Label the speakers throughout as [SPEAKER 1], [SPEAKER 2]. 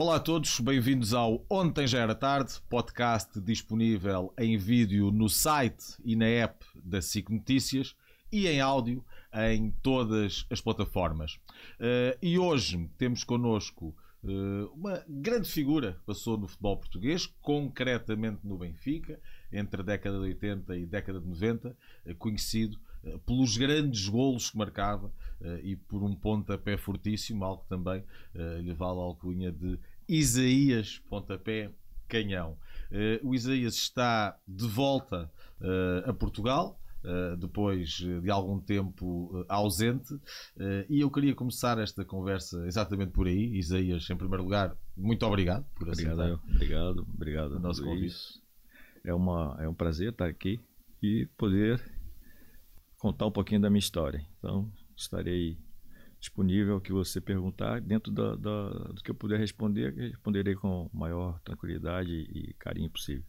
[SPEAKER 1] Olá a todos, bem-vindos ao Ontem Já Era Tarde, podcast disponível em vídeo no site e na app da SIC Notícias e em áudio em todas as plataformas. Uh, e hoje temos connosco uh, uma grande figura passou no futebol português, concretamente no Benfica, entre a década de 80 e a década de 90, uh, conhecido pelos grandes golos que marcava e por um pontapé fortíssimo, algo que também lhe vale a alcunha de Isaías Pontapé Canhão. o Isaías está de volta a Portugal, Uh, depois de algum tempo uh, ausente. Uh, e eu queria começar esta conversa exatamente por aí. Isaías, em primeiro lugar, muito obrigado por
[SPEAKER 2] obrigado, aceitar. Obrigado, obrigado. O
[SPEAKER 1] nosso convite.
[SPEAKER 2] É, uma, é um prazer estar aqui e poder contar um pouquinho da minha história. Então, estarei disponível ao que você perguntar. Dentro da, da, do que eu puder responder, responderei com maior tranquilidade e carinho possível.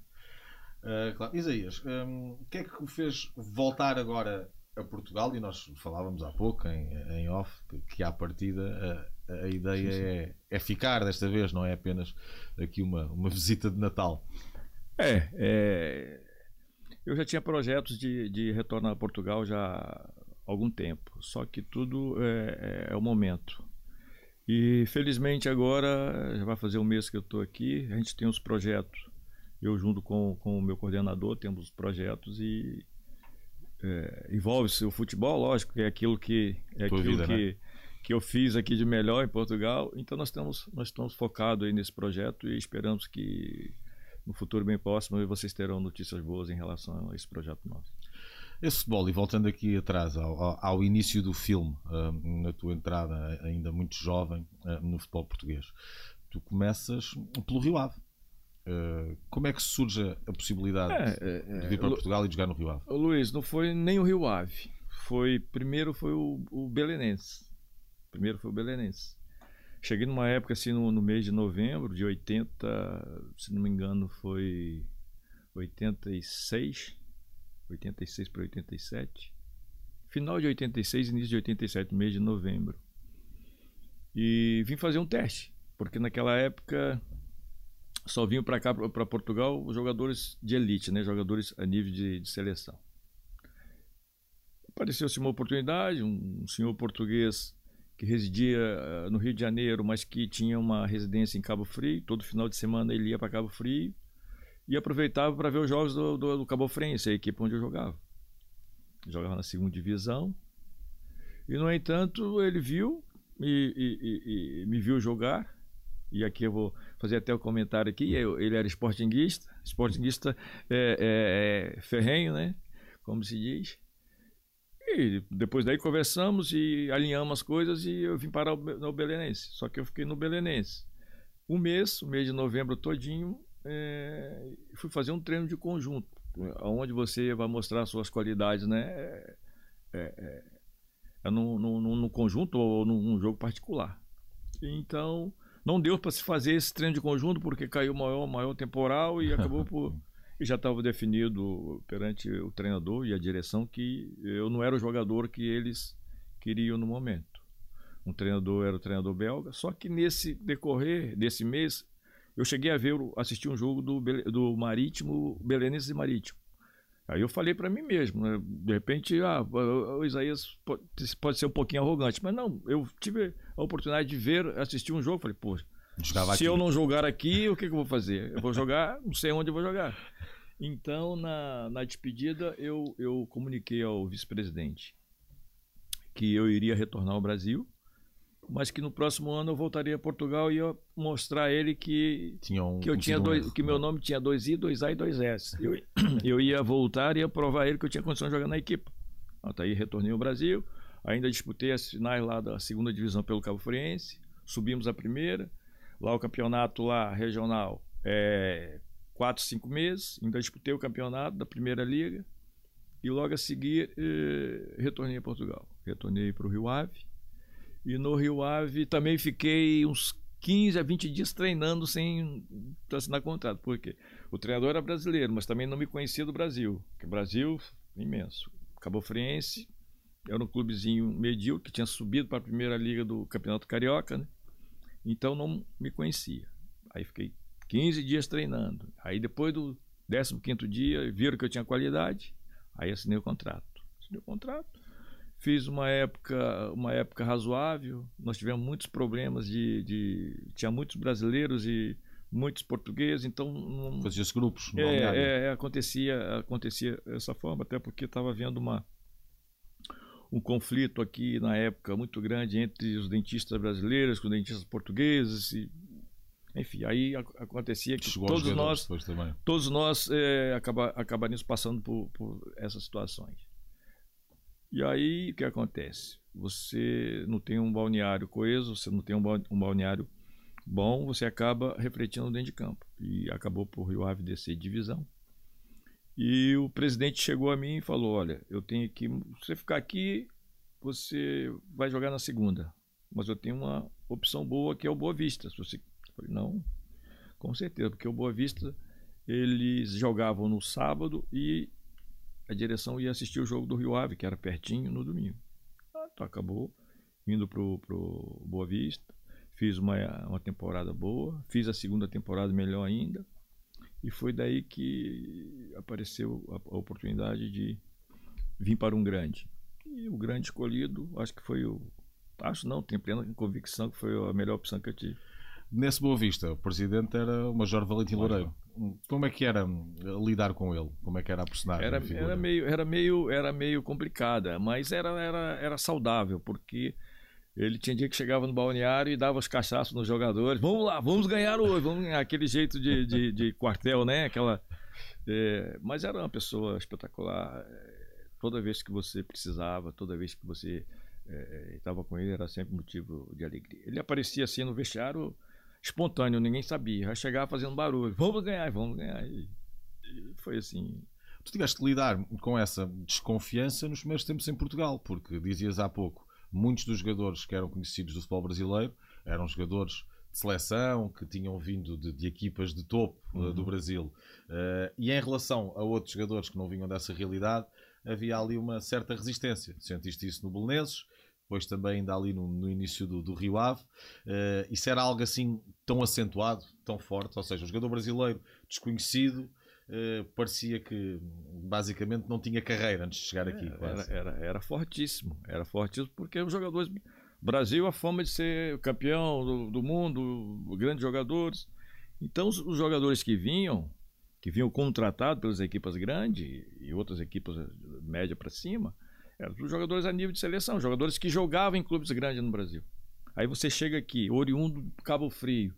[SPEAKER 1] Uh, claro. Isaías, um, o que é que fez voltar agora a Portugal? E nós falávamos há pouco em, em off que, que à partida a, a ideia sim, sim. É, é ficar desta vez, não é apenas aqui uma, uma visita de Natal.
[SPEAKER 2] É, é eu já tinha projetos de, de retornar a Portugal já algum tempo, só que tudo é, é, é o momento. E felizmente agora, já vai fazer um mês que eu estou aqui, a gente tem uns projetos eu junto com, com o meu coordenador temos projetos e é, envolve-se o futebol, lógico, que é aquilo que é aquilo vida, que, né? que eu fiz aqui de melhor em Portugal. Então nós estamos nós estamos focados aí nesse projeto e esperamos que no futuro bem próximo vocês terão notícias boas em relação a esse projeto nosso.
[SPEAKER 1] Esse futebol, e voltando aqui atrás ao, ao início do filme, uh, na tua entrada ainda muito jovem uh, no futebol português, tu começas pelo Rio Ave. Uh, como é que surge a possibilidade é, é, de vir para Portugal e jogar no Rio Ave?
[SPEAKER 2] Luiz, não foi nem o Rio Ave. Foi, primeiro foi o, o Belenense. Primeiro foi o Belenense. Cheguei numa época assim no, no, mês de novembro de 80, se não me engano, foi 86, 86 para 87. Final de 86, início de 87, mês de novembro. E vim fazer um teste, porque naquela época só vinham para cá, para Portugal, jogadores de elite, né? jogadores a nível de, de seleção. Apareceu-se uma oportunidade, um, senhor português que residia uh, no Rio de Janeiro, mas que tinha uma residência em Cabo Frio. Todo final de semana ele ia para Cabo Frio e aproveitava para ver os jogos do, do, do Cabo Frense, a equipe onde eu jogava. Jogava na segunda divisão. E, no entanto, ele viu e, e, e, me viu jogar e aqui eu vou fazer até o um comentário aqui, ele era esportinguista, esportinguista é, é, é, ferrenho, né? Como se diz. E depois daí conversamos e alinhamos as coisas e eu vim parar no Belenense. Só que eu fiquei no Belenense. Um mês, o mês de novembro todinho, é, fui fazer um treino de conjunto, onde você vai mostrar suas qualidades, né? É, é, é no, no, no, conjunto ou num jogo particular. Então, não deu para se fazer esse treino de conjunto porque caiu o maior, maior temporal e acabou por. E já estava definido perante o treinador e a direção que eu não era o jogador que eles queriam no momento. Um treinador era o treinador belga, só que nesse decorrer desse mês eu cheguei a ver, assistir um jogo do, do Marítimo, Belenenses e Marítimo. Aí eu falei para mim mesmo, né? de repente, ah, o Isaías pode, pode, ser um pouquinho arrogante, mas não, eu tive a oportunidade de ver, assistir um jogo, falei, pô, se aqui. eu não jogar aqui, o que, que eu vou fazer? Eu vou jogar, não sei onde eu vou jogar. Então, na, na despedida, eu, eu comuniquei ao vice-presidente que eu iria retornar ao Brasil, mas que no próximo ano eu voltaria a Portugal e ia mostrar a ele que, um, que eu tinha dois, que meu nome tinha dois I, dois A e dois S. Eu, eu ia voltar e ia provar a ele que eu tinha condição de jogar na equipe. Até aí retornei ao Brasil, ainda disputei as finais lá da segunda divisão pelo Cabo Friense, subimos a primeira, lá o campeonato lá regional é quatro, cinco meses, ainda disputei o campeonato da primeira liga e logo a seguir eh, retornei a Portugal, retornei para o Rio Ave e no Rio Ave também fiquei uns 15 a 20 dias treinando sem assinar contrato. Por quê? O treinador era brasileiro, mas também não me conhecia do Brasil. Porque Brasil, imenso. Cabo Friense era um clubezinho medíocre que tinha subido para a primeira liga do Campeonato Carioca, né? Então não me conhecia. Aí fiquei 15 dias treinando. Aí depois do 15 dia, viram que eu tinha qualidade, aí assinei o contrato. Assinei o contrato. Fiz uma época, uma época razoável. Nós tivemos muitos problemas de, de tinha muitos brasileiros e muitos portugueses, então
[SPEAKER 1] não, fazia grupos.
[SPEAKER 2] É, é, é, acontecia, acontecia dessa forma, até porque estava havendo uma um conflito aqui na época muito grande entre os dentistas brasileiros com os dentistas portugueses e enfim, aí acontecia que Chegou todos nós, todos nós é, acaba, acabaríamos passando por, por essas situações. E aí o que acontece? Você não tem um balneário coeso, você não tem um balneário bom, você acaba refletindo dentro de campo. E acabou por Rio Ave descer divisão. E o presidente chegou a mim e falou: Olha, eu tenho que. Se você ficar aqui, você vai jogar na segunda. Mas eu tenho uma opção boa que é o Boa Vista. Se você falei, não, com certeza, porque o Boa Vista eles jogavam no sábado e a direção ia assistir o jogo do Rio Ave, que era pertinho, no domingo. Então acabou indo pro, pro Boa Vista, fiz uma, uma temporada boa, fiz a segunda temporada melhor ainda, e foi daí que apareceu a, a oportunidade de vir para um grande. E o grande escolhido, acho que foi o. Acho não, tenho plena convicção que foi a melhor opção que eu tive.
[SPEAKER 1] Nesse Boa Vista, o presidente era o Major Valentim Loureiro. Como é que era hum, lidar com ele? Como é que era a personagem?
[SPEAKER 2] Era,
[SPEAKER 1] a
[SPEAKER 2] era, meio, era, meio, era meio complicada, mas era, era, era saudável, porque ele tinha dia que chegava no balneário e dava os cachaços nos jogadores. Vamos lá, vamos ganhar hoje, vamos ganhar. Aquele jeito de, de, de quartel, né? Aquela, é, mas era uma pessoa espetacular. Toda vez que você precisava, toda vez que você estava é, com ele, era sempre motivo de alegria. Ele aparecia assim no vestiário espontâneo, ninguém sabia. Já chegava fazendo barulho. Vamos ganhar, vamos ganhar. E, e foi assim.
[SPEAKER 1] Tu tiveste que lidar com essa desconfiança nos primeiros tempos em Portugal, porque dizias há pouco, muitos dos jogadores que eram conhecidos do futebol brasileiro eram jogadores de seleção, que tinham vindo de, de equipas de topo eh, uhum. uh, do Brasil. Uh, e em relação a outros jogadores que não vinham dessa realidade, havia ali uma certa resistência. Sentiste isso no Belenenses, depois também ainda ali no, no início do, do, Rio Ave. Uh, isso era algo assim tão acentuado, tão forte, ou seja, o jogador brasileiro desconhecido uh, parecia que basicamente não tinha carreira antes de chegar aqui.
[SPEAKER 2] É, era, era, era, fortíssimo, era fortíssimo porque os jogadores. Brasil, a fama de ser campeão do, do mundo, grandes jogadores. Então, os, os jogadores que vinham, que vinham contratados pelas equipas grandes e outras equipas média para cima, eram os jogadores a nível de seleção, jogadores que jogavam em clubes grandes no Brasil. Aí você chega aqui, oriundo do Cabo Frio,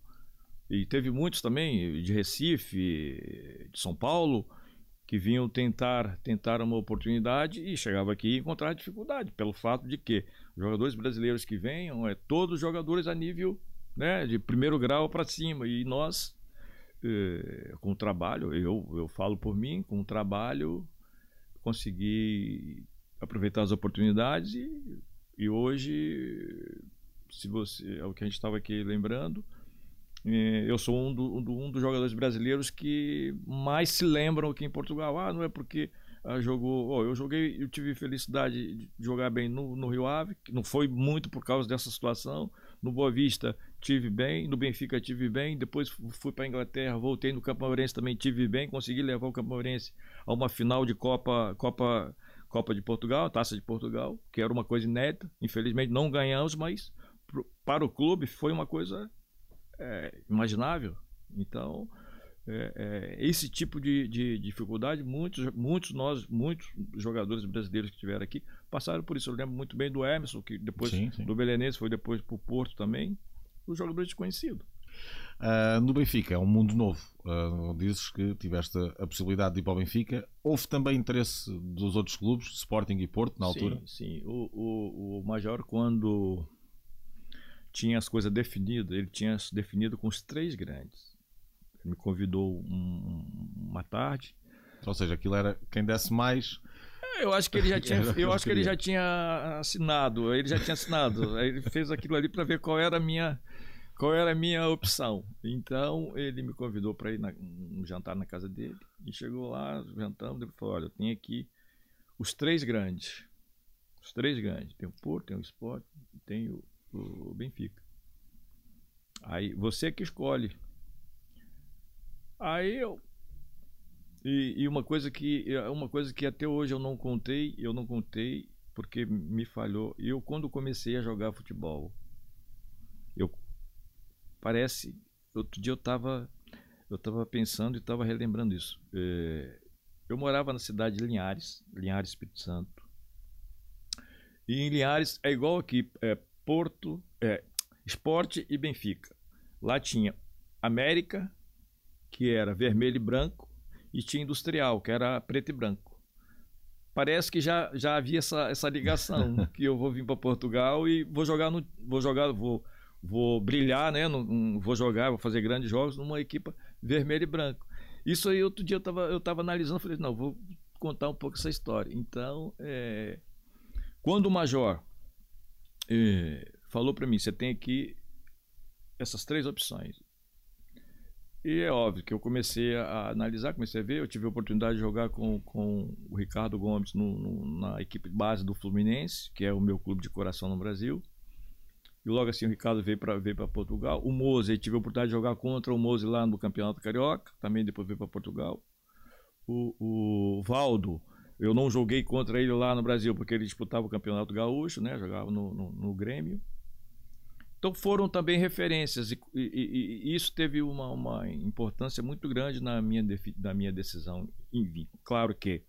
[SPEAKER 2] e teve muitos também de Recife, de São Paulo, que vinham tentar tentar uma oportunidade e chegava aqui e encontrar dificuldade pelo fato de que jogadores brasileiros que venham é todos jogadores a nível né, de primeiro grau para cima e nós eh, com o trabalho eu eu falo por mim com o trabalho consegui aproveitar as oportunidades e, e hoje, se você é o que a gente estava aqui lembrando, é, eu sou um, do, um, dos jogadores brasileiros que mais se lembram aqui em Portugal. Ah, não é porque ah, jogou. Oh, eu joguei, eu tive felicidade de jogar bem no, no Rio Ave, que não foi muito por causa dessa situação. No Boa Vista tive bem, no Benfica tive bem, depois fui para Inglaterra, voltei no Maurense também tive bem, consegui levar o Maurense a uma final de Copa, Copa Copa de Portugal, Taça de Portugal, que era uma coisa inédita. Infelizmente não ganhamos, mas para o clube foi uma coisa é, imaginável. Então, é, é, esse tipo de, de, dificuldade, muitos, muitos nós, muitos jogadores brasileiros que estiveram aqui passaram por isso. Eu lembro muito bem do Emerson, que depois sim, sim. do Belenense foi depois para o Porto também, os jogadores desconhecidos.
[SPEAKER 1] Uh, no Benfica é um mundo novo. Uh, dizes que tiveste a possibilidade de ir para o Benfica. Houve também interesse dos outros clubes, Sporting e Porto, na altura?
[SPEAKER 2] Sim, sim. O, o, o Major, quando tinha as coisas definidas, ele tinha definido com os três grandes. Ele me convidou um, uma tarde.
[SPEAKER 1] Ou seja, aquilo era quem desse mais.
[SPEAKER 2] É, eu acho que ele já tinha, eu acho que ele já tinha assinado. Ele já tinha assinado. Ele fez aquilo ali para ver qual era a minha qual era a minha opção. Então ele me convidou para ir na, um jantar na casa dele e chegou lá, jantamos, ele falou: Olha, eu tenho aqui os três grandes. Os três grandes. Tem o Porto, tem o Sport tem o, o Benfica. Aí você que escolhe. Aí eu. E, e, uma coisa que uma coisa que até hoje eu não contei, eu não contei porque me falhou. Eu quando comecei a jogar futebol, parece outro dia eu estava eu estava pensando e estava relembrando isso. É, eu morava na cidade de Linhares, Linhares Espírito Santo. E em Linhares é igual aqui, é Porto, é Esporte e Benfica. Lá tinha América, que era vermelho e branco, e tinha Industrial, que era preto e branco. Parece que já, já havia essa, essa ligação, que eu vou vir para Portugal e vou jogar no vou jogar vou vou brilhar, né? No, vou jogar, vou fazer grandes jogos numa equipa vermelho e branco. Isso aí outro dia eu estava eu tava analisando, falei, não, vou contar um pouco essa história. Então, é, quando o major é, falou para mim, você tem aqui essas três opções. E é óbvio que eu comecei a analisar, comecei a ver. Eu tive a oportunidade de jogar com, com o Ricardo Gomes no, no, na equipe base do Fluminense, que é o meu clube de coração no Brasil. E logo assim o Ricardo veio para veio Portugal. O Mose, tive a oportunidade de jogar contra o Mose lá no Campeonato Carioca, também depois veio para Portugal. O, o Valdo, eu não joguei contra ele lá no Brasil, porque ele disputava o Campeonato Gaúcho, né? jogava no, no, no Grêmio. Então foram também referências e, e, e isso teve uma, uma, importância muito grande na minha, na minha decisão em vir. Claro que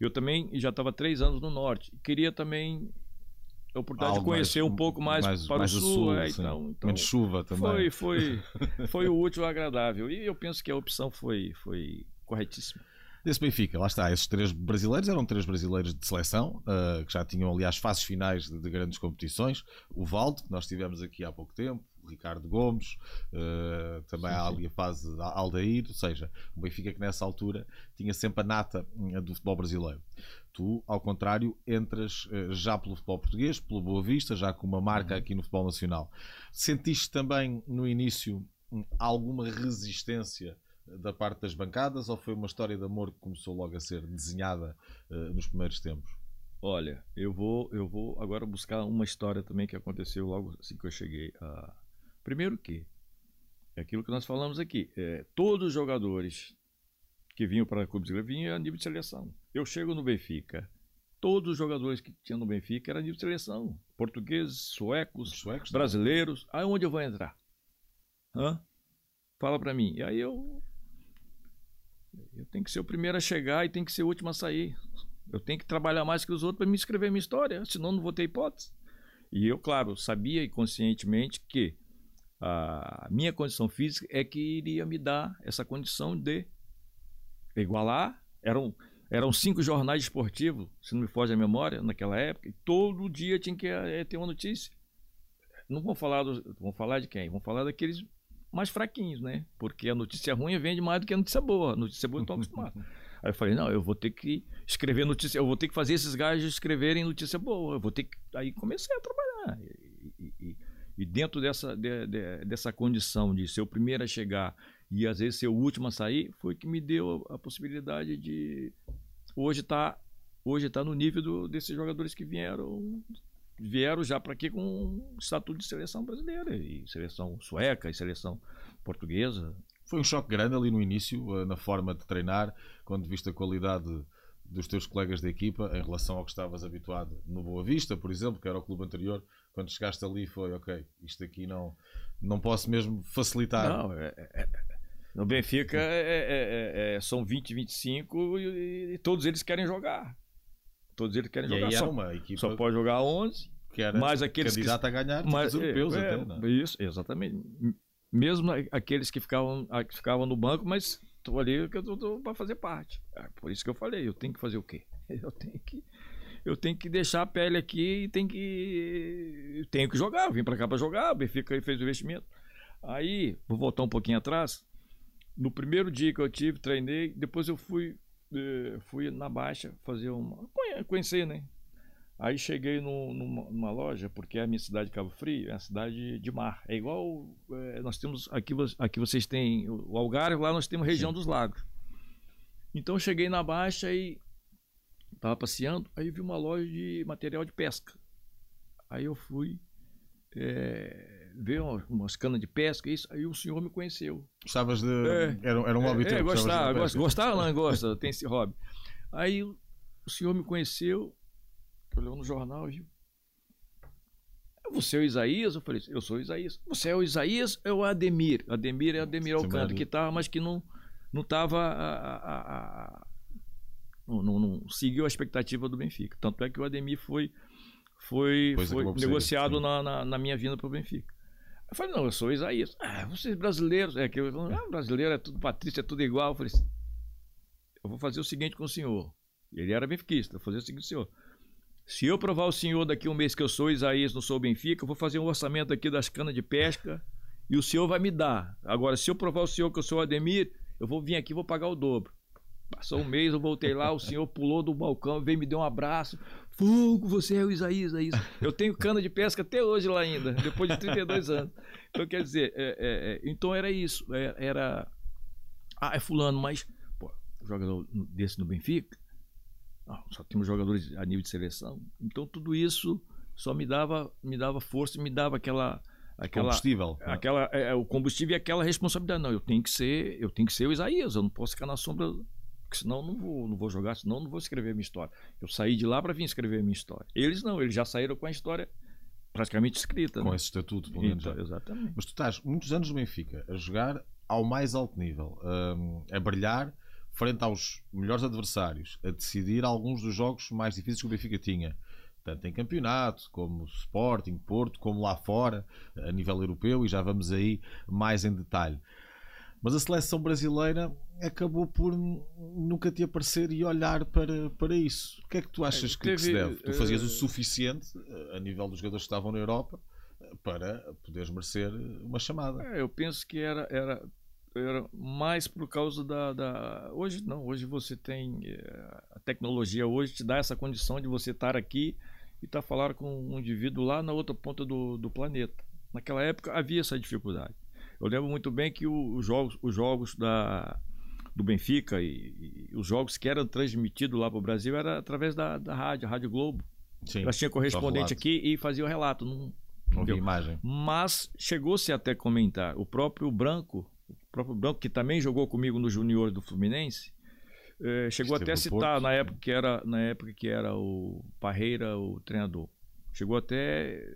[SPEAKER 2] eu também já estava três anos no norte. Queria também a oportunidade de conhecer mais, um pouco mais, mais para mais o sul. sul é, então, então,
[SPEAKER 1] Menos chuva também.
[SPEAKER 2] Foi, foi, foi o útil agradável. E eu penso que a opção foi, foi corretíssima
[SPEAKER 1] desse Benfica. Lá está, esses três brasileiros eram três brasileiros de seleção, uh, que já tinham, aliás, fases finais de, de, grandes competições. O Valdo, que nós tivemos aqui há pouco tempo, Ricardo Gomes, uh, também sim, ali a fase da Aldair, ou seja, o Benfica que nessa altura tinha sempre a nata uh, do futebol brasileiro. Tu, ao contrário, entras já pelo futebol português, pelo Boa Vista, já com uma marca uhum. aqui no futebol nacional. Sentiste também no início hum, alguma resistência da parte das bancadas ou foi uma história de amor que começou logo a ser desenhada uh, nos primeiros tempos?
[SPEAKER 2] Olha, eu vou, eu vou agora buscar uma história também que aconteceu logo assim que eu cheguei. A... Primeiro que é aquilo que nós falamos aqui. É, todos os jogadores que vinham para a Clube Brasileiro vinham a nível de seleção. Eu chego no Benfica, todos os jogadores que tinham no Benfica eram a nível de seleção. Portugueses, suecos, suecos brasileiros. Aí onde eu vou entrar? Hã? Fala para mim. E aí eu eu tenho que ser o primeiro a chegar e tenho que ser o último a sair. Eu tenho que trabalhar mais que os outros para me escrever minha história, senão não vou ter hipótese. E eu, claro, sabia e conscientemente que a minha condição física é que iria me dar essa condição de igualar. Eram, eram cinco jornais esportivos, se não me foge a memória, naquela época, e todo dia tinha que é, ter uma notícia. Não vão falar, do, vão falar de quem? Vão falar daqueles mais fraquinhos, né? Porque a notícia ruim vende mais do que a notícia boa. A notícia boa eu estou acostumado. Aí eu falei, não, eu vou ter que escrever notícia, eu vou ter que fazer esses gajos escreverem notícia boa. Eu vou ter que. Aí comecei a trabalhar. E, dentro dessa, de, de, dessa condição de ser o primeiro a chegar e às vezes ser o último a sair, foi que me deu a possibilidade de hoje estar tá, hoje tá no nível do, desses jogadores que vieram vieram já para aqui com estatuto de seleção brasileira, e seleção sueca, e seleção portuguesa.
[SPEAKER 1] Foi um choque grande ali no início, eh, na forma de treinar, quando viste a qualidade dos teus colegas da equipa em relação ao que estavas habituado no Boa Vista, por exemplo, que era o clube anterior. Quando chegaste ali foi, ok, isto aqui não, não posso mesmo facilitar.
[SPEAKER 2] Não, é, é, é no Benfica é, é, é, são 20, 25 e, e todos eles querem jogar. Todos eles querem e jogar. Só, uma equipe só pode jogar 11.
[SPEAKER 1] Que era mas aqueles candidato que, a ganhar mas, europeus até,
[SPEAKER 2] né? Isso, exatamente. Mesmo aqueles que ficavam, que ficavam no banco, mas estou ali que eu para fazer parte. É por isso que eu falei, eu tenho que fazer o quê? Eu tenho que eu tenho que deixar a pele aqui e tenho que tenho que jogar. Eu vim para cá para jogar, o Benfica fez o investimento. Aí, vou voltar um pouquinho atrás. No primeiro dia que eu tive, treinei, depois eu fui eh, fui na Baixa fazer uma. conhecer, né? Aí cheguei no, numa, numa, loja, porque a minha cidade de Cabo Frio é uma cidade de mar. É igual. É, nós temos. Aqui, aqui vocês têm o Algarve, lá nós temos região Sim. dos lagos. Então cheguei na Baixa e estava passeando, aí vi uma loja de material de pesca. Aí eu fui. É, ver umas, canas de pesca, isso. Aí o senhor me conheceu.
[SPEAKER 1] Gostavas de. É, era, era um hobby
[SPEAKER 2] é,
[SPEAKER 1] teu.
[SPEAKER 2] É, gostar, gosta, gostar, não gosta, tem esse hobby. Aí o senhor me conheceu, olhou no jornal, viu? Você é o Isaías? Eu falei, eu sou o Isaías. Você é o Isaías ou é o Ademir? Ademir é Ademir Alcântara, que estava, mas que não não estava não, não, não, seguiu a expectativa do Benfica. Tanto é que o Ademir foi foi, foi negociado na, na, na, minha vinda para o Benfica. Eu falei, não, eu sou Isaías. Ah, vocês brasileiros. É que eu ah, brasileiro é tudo patrícia, é tudo igual. Eu falei assim, eu vou fazer o seguinte com o senhor. Ele era benfiquista. Vou fazer o seguinte, senhor. Se eu provar o senhor daqui um mês que eu sou Isaías, não sou Benfica, eu vou fazer um orçamento aqui das canas de pesca e o senhor vai me dar. Agora, se eu provar o senhor que eu sou Ademir, eu vou vir aqui e vou pagar o dobro. Passou um mês, eu voltei lá, o senhor pulou do balcão, veio me deu um abraço. Fogo, você é o Isaías, Isaías. Eu tenho cana de pesca até hoje lá ainda, depois de 32 anos. Então, quer dizer, é, é, é, então era isso. É, era. Ah, é fulano, mas. Pô, jogador desse no Benfica. Não, só temos jogadores a nível de seleção. Então tudo isso só me dava, me dava força, me dava aquela aquela
[SPEAKER 1] combustível,
[SPEAKER 2] aquela é, é, o combustível e aquela responsabilidade. Não, eu tenho que ser, eu tenho que ser o Isaías, eu não posso ficar na sombra, porque senão não vou, não vou jogar, senão não vou escrever minha história. Eu saí de lá para vir escrever minha história. Eles não, eles já saíram com a história praticamente escrita.
[SPEAKER 1] Com
[SPEAKER 2] né?
[SPEAKER 1] esse estatuto, pelo menos.
[SPEAKER 2] Então, exatamente.
[SPEAKER 1] Mas tu estás muitos anos no Benfica a jogar ao mais alto nível, um, a brilhar frente aos melhores adversários, a decidir alguns dos jogos mais difíceis que o Benfica tinha tanto em campeonato, como Sporting, Porto, como lá fora, a nível europeu, e já vamos aí mais em detalhe. Mas a seleção brasileira acabou por nunca te aparecer e olhar para, para isso. O que é que tu achas que, Teve, que se deve? Tu fazias uh... o suficiente eh, a nível dos jogadores que estavam na Europa eh, para poderes merecer uma chamada.
[SPEAKER 2] É, eu penso que era, era, era mais por causa da, da, Hoje não, hoje você tem. Eh, a tecnologia hoje te dá essa condição de você estar aqui e está falando com um indivíduo lá na outra ponta do, do planeta. Naquela época havia essa dificuldade. Eu lembro muito bem que os jogos, os jogos da, do Benfica e, e, os jogos que eram transmitidos lá para o Brasil era através da, da rádio, a Rádio Globo. Sim, Elas tinham correspondente aqui e fazia o relato. Não,
[SPEAKER 1] não havia imagem.
[SPEAKER 2] Mas chegou-se até comentar. O próprio Branco, o próprio Branco, que também jogou comigo no Junior do Fluminense, é, chegou Esteve até a citar Porto, na época que era na época que era o Parreira o treinador. Chegou até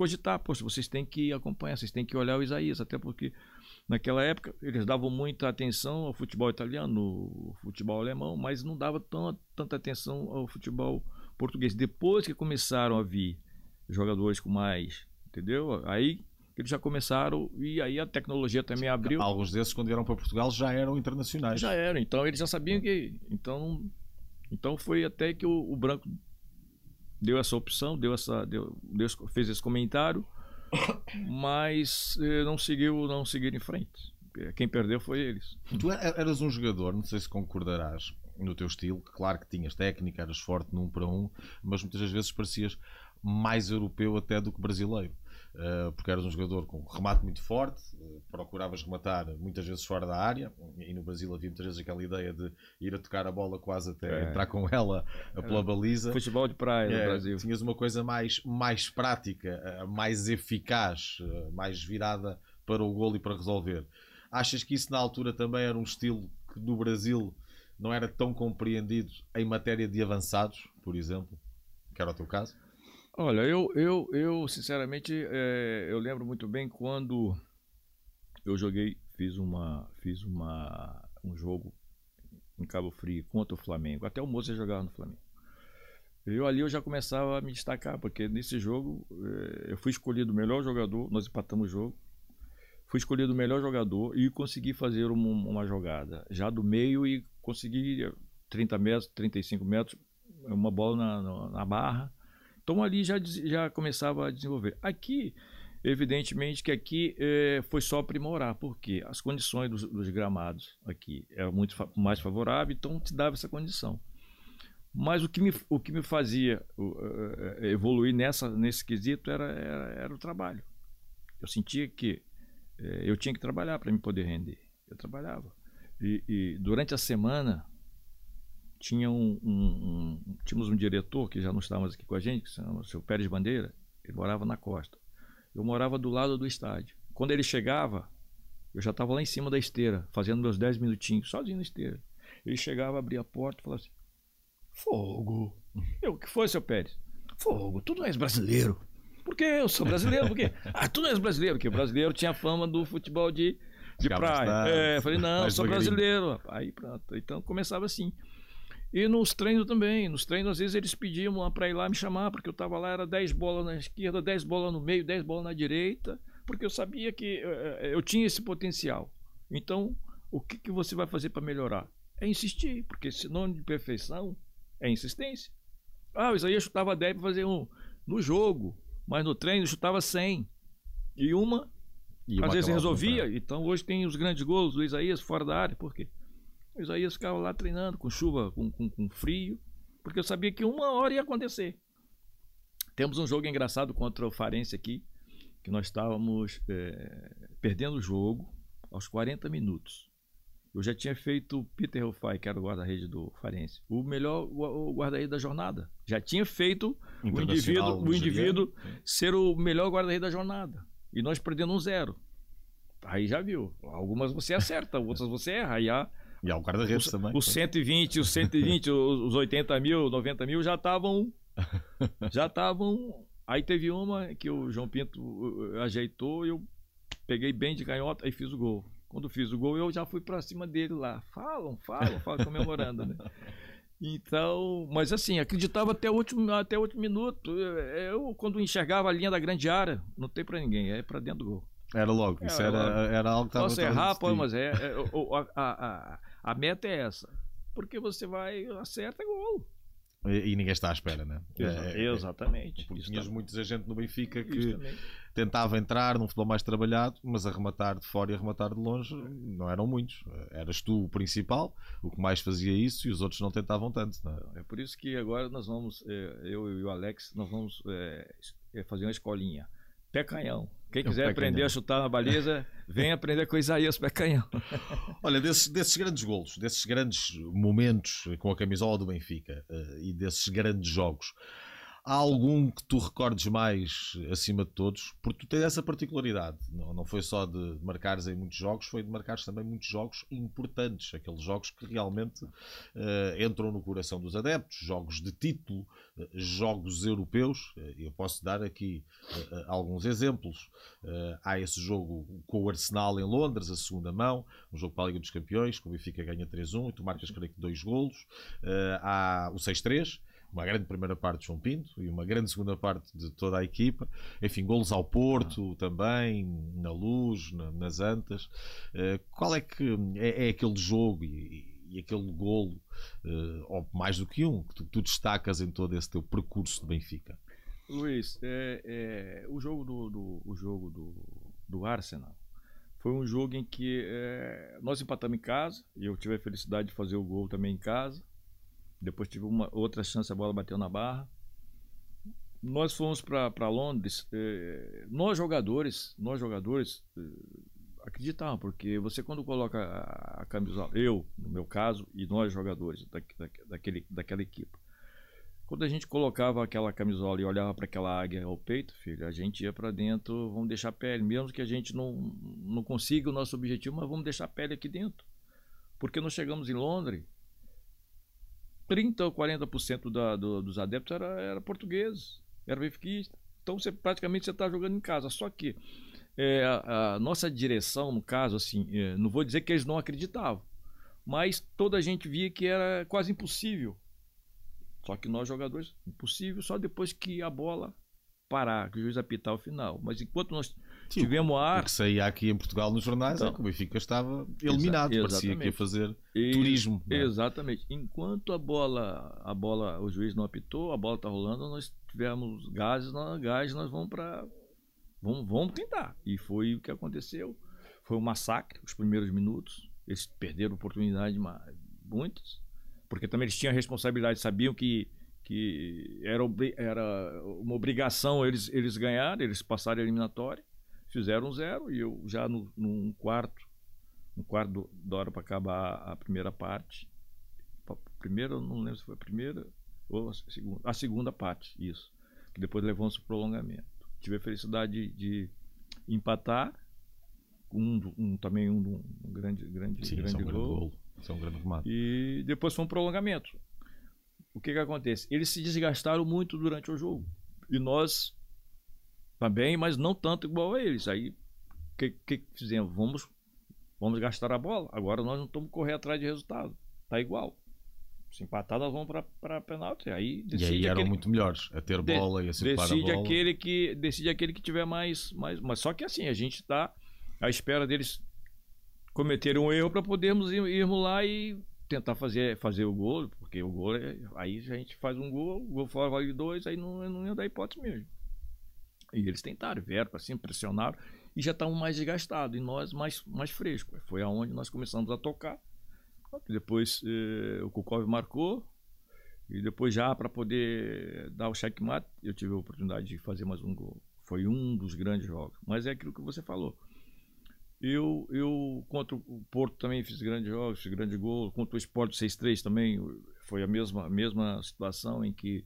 [SPEAKER 2] cogitar, poxa, vocês têm que acompanhar, vocês têm que olhar o Isaías, até porque naquela época eles davam muita atenção ao futebol italiano, ao futebol alemão, mas não dava tão, tanta atenção ao futebol português. Depois que começaram a vir jogadores com mais, entendeu? Aí eles já começaram e aí a tecnologia também abriu.
[SPEAKER 1] Alguns desses, quando vieram para Portugal, já eram internacionais.
[SPEAKER 2] Já eram, então eles já sabiam que. Então, então foi até que o, o Branco deu essa opção, deu essa, deu, Deus fez esse comentário, mas eh, não seguiu, não seguiram em frente. Quem perdeu foi eles.
[SPEAKER 1] Tu eras um jogador, não sei se concordarás no teu estilo, claro que tinhas técnica, eras forte num para um, mas muitas vezes parecias mais europeu até do que brasileiro. Eh, porque eras um jogador com remate muito forte, eh, procuravas rematar muitas vezes fora da área, e no Brasil havia muitas vezes aquela ideia de ir a tocar a bola quase até é. entrar com ela pela baliza.
[SPEAKER 2] Futebol de praia é, no Brasil.
[SPEAKER 1] Tinhas uma coisa mais, mais prática, eh, mais eficaz, mais virada para o golo e para resolver. Achas que isso na altura também era um estilo que no Brasil não era tão compreendido em matéria de avançados, por exemplo? Que era o teu caso?
[SPEAKER 2] Olha, eu, eu, eu sinceramente, é, eu lembro muito bem quando eu joguei, fiz uma, fiz uma, um jogo em Cabo Frio contra o Flamengo. Até o Moça jogava no Flamengo. Eu ali eu já começava a me destacar, porque nesse jogo é, eu fui escolhido o melhor jogador, nós empatamos o jogo. Fui escolhido o melhor jogador e consegui fazer uma, uma jogada já do meio e consegui 30 metros, 35 metros, uma bola na, na barra então ali já, já começava a desenvolver. Aqui, evidentemente que aqui é, foi só aprimorar, porque as condições dos, dos gramados aqui eram muito fa mais favoráveis, então te dava essa condição. Mas o que me, o que me fazia uh, evoluir nessa, nesse quesito era, era, era, o trabalho. Eu sentia que uh, eu tinha que trabalhar para me poder render. Eu trabalhava. E, e durante a semana, tinha um, um, um, tínhamos um diretor que já não está mais aqui com a gente, que se chama o seu Pérez Bandeira, ele morava na costa. Eu morava do lado do estádio. Quando ele chegava, eu já estava lá em cima da esteira, fazendo meus 10 minutinhos, sozinho na esteira. Ele chegava, abria a porta e falava assim: Fogo! Eu, o que foi, seu Pérez? Fogo, tu não és brasileiro. Por que eu sou brasileiro? Por quê? Ah, tu não és brasileiro, porque o brasileiro tinha fama do futebol de, de praia. É, eu falei, não, eu sou brasileiro. Aí pronto. Então começava assim. E nos treinos também. Nos treinos, às vezes, eles pediam para ir lá me chamar, porque eu estava lá, era 10 bolas na esquerda, 10 bolas no meio, 10 bolas na direita, porque eu sabia que uh, eu tinha esse potencial. Então, o que, que você vai fazer para melhorar? É insistir, porque sinônimo de perfeição é insistência. Ah, o Isaías chutava 10 para fazer um. No jogo, mas no treino chutava 100. E uma, e uma às vezes resolvia. Então hoje tem os grandes gols do Isaías fora da área. Por quê? O Isaías ficava lá treinando com chuva, com, com, com frio, porque eu sabia que uma hora ia acontecer. Temos um jogo engraçado contra o Farense aqui, que nós estávamos é, perdendo o jogo aos 40 minutos. Eu já tinha feito o Peter Rufai, que era o guarda-rede do Farense, o melhor guarda-rede da jornada. Já tinha feito o indivíduo, o indivíduo ser o melhor guarda-rede da jornada. E nós perdendo um zero. Aí já viu. Algumas você acerta, outras você erra. Aí a,
[SPEAKER 1] e há o guarda-redes também.
[SPEAKER 2] Os 120, os 120, os 80 mil, 90 mil já estavam. Já estavam. Aí teve uma que o João Pinto uh, uh, ajeitou e eu peguei bem de canhota e fiz o gol. Quando fiz o gol, eu já fui para cima dele lá. Falam, falam, falam, comemorando, né? Então, mas assim, acreditava até o último, até o último minuto. Eu, quando enxergava a linha da grande área, não tem para ninguém, é para dentro do gol.
[SPEAKER 1] Era logo, isso era, era, era algo que estava
[SPEAKER 2] Posso errar, pô, mas é, é a, a, a, meta é essa. Porque você vai, acerta gol.
[SPEAKER 1] E, e, ninguém está à espera, né?
[SPEAKER 2] Exa é, exatamente.
[SPEAKER 1] Porque tinhas muita gente no Benfica que tentava entrar num futebol mais trabalhado, mas arrematar de fora e arrematar de longe não eram muitos. Eras tu o principal, o que mais fazia isso e os outros não tentavam tanto. Não
[SPEAKER 2] é? é por isso que agora nós vamos, é, eu e o Alex, nós vamos é, é fazer uma escolinha. Pé canhão. Quem quiser aprender a chutar na baliza, vem aprender com Isaías Pé canhão.
[SPEAKER 1] Olha, desses, desses grandes golos, desses grandes momentos com a camisola do Benfica uh, e desses grandes jogos, Há algum que tu recordes mais acima de todos? Porque tu tens essa particularidade. Não, não foi só de marcares em muitos jogos, foi de marcares também muitos jogos importantes. Aqueles jogos que realmente uh, entram no coração dos adeptos. Jogos de título, uh, jogos europeus. Uh, eu posso dar aqui alguns exemplos. há esse jogo com o Arsenal em Londres, a segunda mão. Um jogo para a Liga dos Campeões, que o Benfica ganha 3-1 e tu marcas, creio que, dois golos. há o 6-3 uma grande primeira parte de João Pinto e uma grande segunda parte de toda a equipa. Enfim, golos ao Porto ah. também, na Luz, na, nas Antas. Uh, qual é que é, é aquele jogo e, e aquele golo, uh, ou mais do que um, que tu, tu, destacas em todo esse teu percurso de Benfica?
[SPEAKER 2] Luís, é, é, o jogo do, do, o jogo do, do Arsenal foi um jogo em que é, nós empatamos em casa e eu tive a felicidade de fazer o gol também em casa. Depois tive uma outra chance, a bola bateu na barra. Nós fomos para Londres. Eh, nós jogadores, nós jogadores eh, acreditavam, porque você quando coloca a, a camisola, eu, no meu caso, e nós jogadores da, da, daquele, daquela equipe, quando a gente colocava aquela camisola e olhava para aquela águia ao peito, filho, a gente ia para dentro, vamos deixar a pele, mesmo que a gente não, não consiga o nosso objetivo, mas vamos deixar a pele aqui dentro. Porque nós chegamos em Londres 30 ou 40% da, do, dos adeptos era, era português, era benfiquista. Então você praticamente você está jogando em casa. Só que é, a, a, nossa direção, no caso, assim, é, não vou dizer que eles não acreditavam, mas toda a gente via que era quase impossível. Só que nós jogadores, impossível só depois que a bola parar, que o juiz apitar o final. Mas enquanto nós Sim, tivemos ar.
[SPEAKER 1] O que saía aqui em Portugal nos jornais então, é que o Benfica estava eliminado, exa parecia que ia fazer e, turismo.
[SPEAKER 2] É? Exatamente. Enquanto a bola, a bola, o juiz não apitou, a bola está rolando, nós tivemos gases, nós, gás, nós vamos para. Vamos, vamos tentar. E foi o que aconteceu. Foi um massacre, os primeiros minutos. Eles perderam oportunidade, muitos, porque também eles tinham a responsabilidade, sabiam que que era, era uma obrigação eles, eles ganharem, eles passarem a eliminatória. Fizeram zero e eu já no, num quarto, no quarto da hora para acabar a primeira parte. A primeira, não lembro se foi a primeira ou a segunda, a segunda parte, isso. Que depois levou-se o prolongamento. tive a felicidade de, de empatar um, um, também um, um grande grande
[SPEAKER 1] Sim,
[SPEAKER 2] grande
[SPEAKER 1] é um grande
[SPEAKER 2] gol.
[SPEAKER 1] gol. Isso é um grande remate.
[SPEAKER 2] E depois foi um prolongamento. O que que acontece? Eles se desgastaram muito durante o jogo. E nós também, mas não tanto igual a eles. Aí, o que, que fizemos? Vamos, vamos gastar a bola. Agora nós não estamos correr atrás de resultado. Tá igual. Se empatar, nós vamos para penalti. Aí
[SPEAKER 1] E
[SPEAKER 2] decide
[SPEAKER 1] aí eram
[SPEAKER 2] aquele,
[SPEAKER 1] muito melhores a ter
[SPEAKER 2] de-
[SPEAKER 1] bola e a circular a
[SPEAKER 2] decide
[SPEAKER 1] bola.
[SPEAKER 2] aquele que decide aquele que tiver mais, mais. Mas só que assim, a gente está à espera deles cometerem um erro para podermos ir, irmos lá e tentar fazer, fazer o gol, porque o gol é, aí a gente faz um gol, o gol fora vale dois, aí não, não ia dar hipótese mesmo. E eles tentaram, vieram para cima, pressionaram e já estavam mais desgastados e nós mais, mais frescos. Foi aonde nós começamos a tocar. Depois eh, o Kukov marcou e depois já para poder dar o checkmate, eu tive a oportunidade de fazer mais um gol. Foi um dos grandes jogos. Mas é aquilo que você falou. Eu, eu contra o Porto também fiz grandes jogos, fiz grande gol. Contra o Sport 6-3 também foi a mesma, mesma situação em que.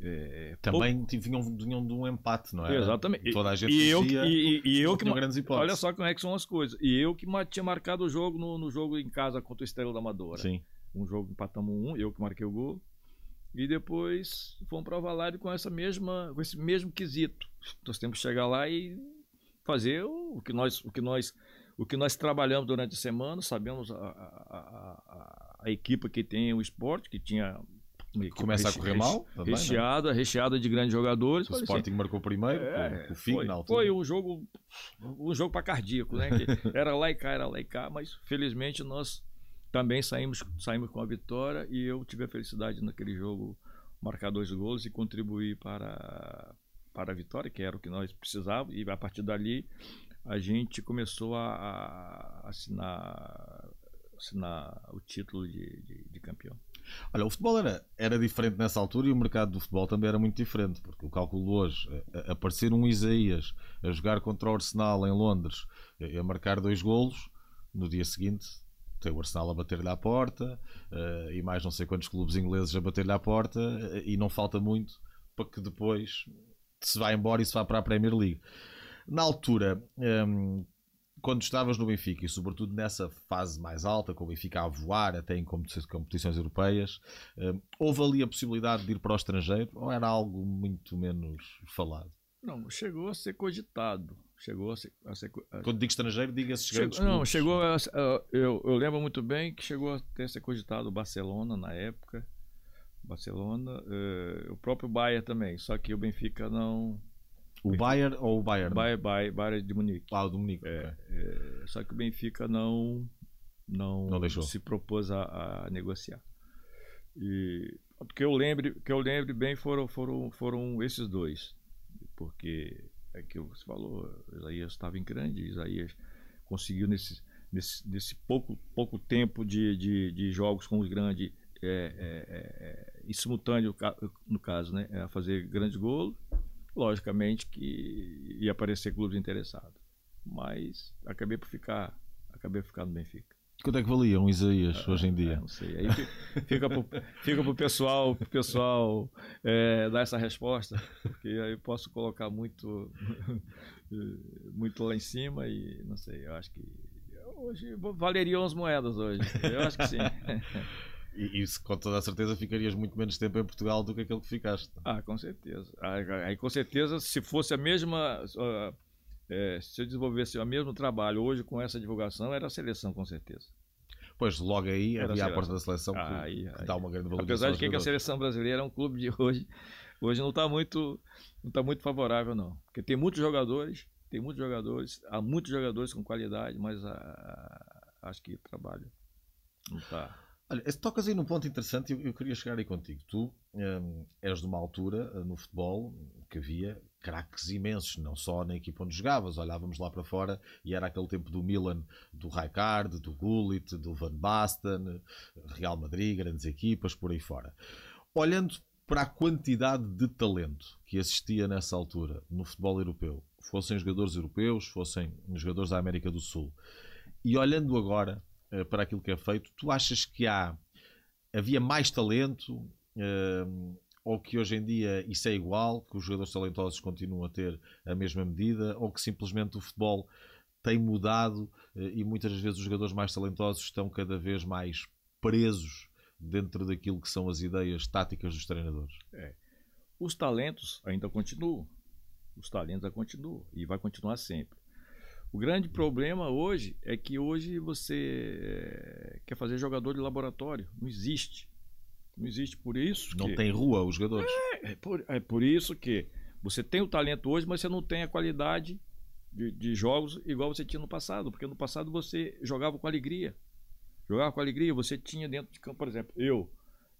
[SPEAKER 2] Eh,
[SPEAKER 1] Também vinham, vinham de um empate, não é?
[SPEAKER 2] Exatamente.
[SPEAKER 1] Toda a gente
[SPEAKER 2] e eu,
[SPEAKER 1] dizia,
[SPEAKER 2] e, e- eu que
[SPEAKER 1] grandes hipóteses.
[SPEAKER 2] olha só como é que são as coisas. E eu que tinha marcado o jogo no, no jogo em casa contra o Estrela da Amadora.
[SPEAKER 1] Sim.
[SPEAKER 2] Um jogo empatamos um, eu que marquei o gol. E depois fomos para o Valário com essa mesma, com esse mesmo quesito. Nós temos que chegar lá e fazer o que nós, o que nós, o que nós trabalhamos durante a semana. Sabemos a, a, a, a- a equipe que tem o esporte, que tinha equipe
[SPEAKER 1] Começa a correr mal. também, não é?
[SPEAKER 2] recheada, recheada de grandes jogadores.
[SPEAKER 1] O
[SPEAKER 2] assim,
[SPEAKER 1] Sporting marcou primeiro,
[SPEAKER 2] é,
[SPEAKER 1] o Figo
[SPEAKER 2] foi,
[SPEAKER 1] na altura.
[SPEAKER 2] foi um jogo um jogo para cardíaco, né? Era lá e cá, era lá e cá, mas felizmente nós também saímos, saímos com a vitória e eu tive a felicidade naquele jogo marcar dois gols e contribuir para, para a vitória, que era o que nós precisávamos, e a partir dali a gente começou a, a assinar, assinar o título de, de, de campeão.
[SPEAKER 1] Olha, o futebol era, era diferente nessa altura e o mercado do futebol também era muito diferente, porque o cálculo hoje, a- a- aparecer um Isaías a jogar contra o Arsenal em Londres, a a marcar dois golos, no dia seguinte tem o Arsenal a bater-lhe à porta eh, e mais não sei quantos clubes ingleses a bater-lhe à porta eh, e não falta muito para que depois se vá embora e se vá para a Premier League. Na altura, hum, quando estavas no Benfica e sobretudo nessa fase mais alta, com o Benfica a voar até em competi- competições europeias, hum, houve ali a possibilidade de ir para o estrangeiro ou era algo muito menos falado?
[SPEAKER 2] Não, chegou a ser cogitado. Chegou a ser. A ser a-
[SPEAKER 1] Quando digo estrangeiro, diga-se
[SPEAKER 2] chegou, não,
[SPEAKER 1] clubes.
[SPEAKER 2] chegou a, a- eu, eu lembro muito bem que chegou a ter ser cogitado o Barcelona na época. Barcelona, eh, o próprio Bayern também, só que o Benfica não.
[SPEAKER 1] O Bayern ou o Bayern?
[SPEAKER 2] Bayern, Bayern, Bayern de Munique.
[SPEAKER 1] Ah, o Dominico.
[SPEAKER 2] É,
[SPEAKER 1] ok.
[SPEAKER 2] é, só que o Benfica não não,
[SPEAKER 1] Não deixou.
[SPEAKER 2] se propôs a, a negociar. E o que eu lembre, que eu lembre bem foram foram foram esses dois, porque é que você falou, Isaías estava em grande, Isaías conseguiu nesse nesse, nesse pouco pouco tempo de, de, de jogos com os grandes é, é, é, em simultâneo no caso, né, é, fazer grandes gols. Logicamente que ia aparecer clubes interessados mas acabei por ficar acabei por ficar no Benfica.
[SPEAKER 1] Quanto é que valia um Isaías hoje em
[SPEAKER 2] É,
[SPEAKER 1] dia?
[SPEAKER 2] não sei. Aí fi- fica fica pro pessoal pro pessoal é, dar essa resposta porque aí eu posso colocar muito muito lá em cima e não sei eu acho que hoje valeriam as moedas hoje eu acho que sim
[SPEAKER 1] E, se, com toda a certeza ficarias muito menos tempo em Portugal do que aquele que ficaste.
[SPEAKER 2] Ah, com certeza. Aí, aí, com certeza, se fosse a mesma. ah, é, se eu desenvolvesse o mesmo trabalho hoje com essa divulgação, era a seleção, com certeza.
[SPEAKER 1] Pois logo aí
[SPEAKER 2] Era
[SPEAKER 1] havia a
[SPEAKER 2] a
[SPEAKER 1] porta da seleção que,
[SPEAKER 2] Aí,
[SPEAKER 1] que
[SPEAKER 2] aí.
[SPEAKER 1] dá uma grande valorização.
[SPEAKER 2] Apesar de que, que a seleção brasileira é um clube de hoje, hoje não está muito, não tá muito favorável, não. Porque tem muitos jogadores, tem muitos jogadores, há muitos jogadores com qualidade, mas ah, acho que o trabalho não está.
[SPEAKER 1] Olha, tocas aí num ponto interessante eu, eu queria chegar aí contigo. Tu hum, és de uma altura uh, no futebol que havia craques imensos, não só na equipa onde jogavas, olhávamos lá para fora e era aquele tempo do Milan, do Rijkaard, do Gullit, do Van Basten, Real Madrid, grandes equipas, por aí fora. Olhando para a quantidade de talento que existia nessa altura no futebol europeu, fossem jogadores europeus, fossem jogadores da América do Sul, e olhando agora eh, para aquilo que é feito, tu achas que há havia mais talento? eh, ou que hoje em dia isso é igual, que os jogadores talentosos continuam a ter a mesma medida, ou que simplesmente o futebol tem mudado eh, e muitas vezes os jogadores mais talentosos estão cada vez mais presos dentro daquilo que são as ideias táticas dos treinadores.
[SPEAKER 2] É. Os talentos ainda continuam. Os talentos ainda continuam e vai continuar sempre. O grande problema hoje é que hoje você eh, quer fazer jogador de laboratório. Não existe. Não existe por isso.
[SPEAKER 1] Não
[SPEAKER 2] que...
[SPEAKER 1] tem rua os jogadores.
[SPEAKER 2] É, é, por, é por isso que você tem o talento hoje, mas você não tem a qualidade de, de, jogos igual você tinha no passado. Porque no passado você jogava com alegria. Jogava com alegria, você tinha dentro de campo, por exemplo, eu.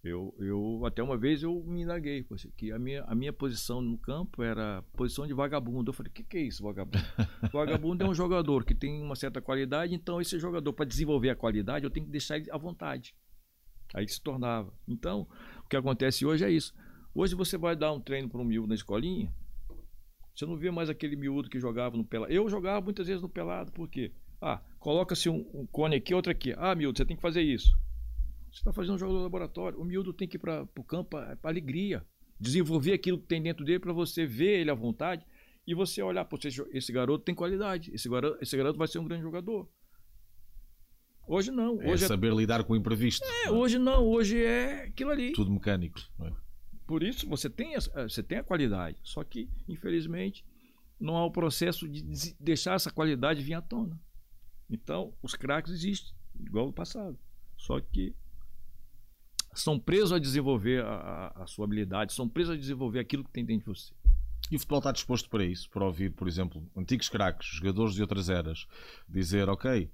[SPEAKER 2] Eu, eu até uma vez eu me indaguei, que a minha, a minha posição no campo era posição de vagabundo. Eu falei, o que, que é isso, vagabundo? vagabundo é um jogador que tem uma certa qualidade, então esse jogador, para desenvolver a qualidade, eu tenho que deixar ele à vontade. Aí se tornava. Então, o que acontece hoje é isso. Hoje você vai dar um treino para um miúdo na escolinha, você não vê mais aquele miúdo que jogava no pelado. Eu jogava muitas vezes no pelado, por quê? Ah, coloca-se um, um, cone aqui, outro aqui. Ah, miúdo, você tem que fazer isso. Você está fazendo um jogo do laboratório. O miúdo tem que ir para o campo para alegria. Desenvolver aquilo que tem dentro dele para você ver ele à vontade e você olhar, pô, esse garoto tem qualidade. Esse garoto, esse garoto vai ser um grande jogador. Hoje não.
[SPEAKER 1] É
[SPEAKER 2] hoje
[SPEAKER 1] é saber é... lidar com o imprevisto.
[SPEAKER 2] É, não. hoje não. Hoje é aquilo ali.
[SPEAKER 1] Tudo mecânico. É?
[SPEAKER 2] Por isso você tem, a, você tem a qualidade. Só que, infelizmente, não há o processo de deixar essa qualidade vir à tona. Então, os craques existem, igual no passado. Só que são presos a desenvolver a, a, sua habilidade, são presos a desenvolver aquilo que tem dentro de você.
[SPEAKER 1] E o futebol está disposto para isso, para ouvir, por exemplo, antigos craques, jogadores de outras eras, dizer, ok,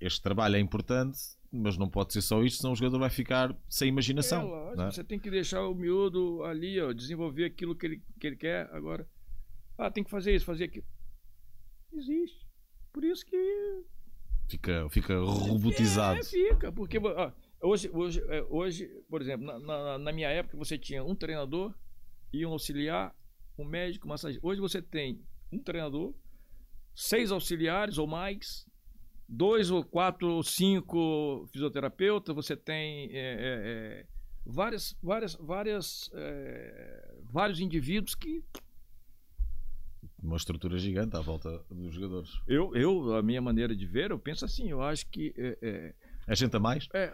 [SPEAKER 1] este trabalho é importante, mas não pode ser só isto, senão o jogador vai ficar sem imaginação. É,
[SPEAKER 2] lógico, é? Você tem que deixar o miúdo ali, ó, desenvolver aquilo que ele, que ele quer. Agora, ah, tem que fazer isso, fazer aquilo. Existe. Por isso que.
[SPEAKER 1] Fica, fica robotizado. É,
[SPEAKER 2] fica, porque ó, hoje, hoje, é, hoje, por exemplo, na, na, na minha época você tinha um treinador e um auxiliar, um médico, um massagista. Hoje você tem um treinador, seis auxiliares ou mais, dois ou quatro ou cinco fisioterapeutas, você tem é, é, é, várias, várias, várias, é, vários indivíduos que
[SPEAKER 1] uma estrutura gigante à volta dos jogadores.
[SPEAKER 2] Eu, eu a minha maneira de ver, eu penso assim, eu acho que é, é,
[SPEAKER 1] gente a mais?
[SPEAKER 2] É,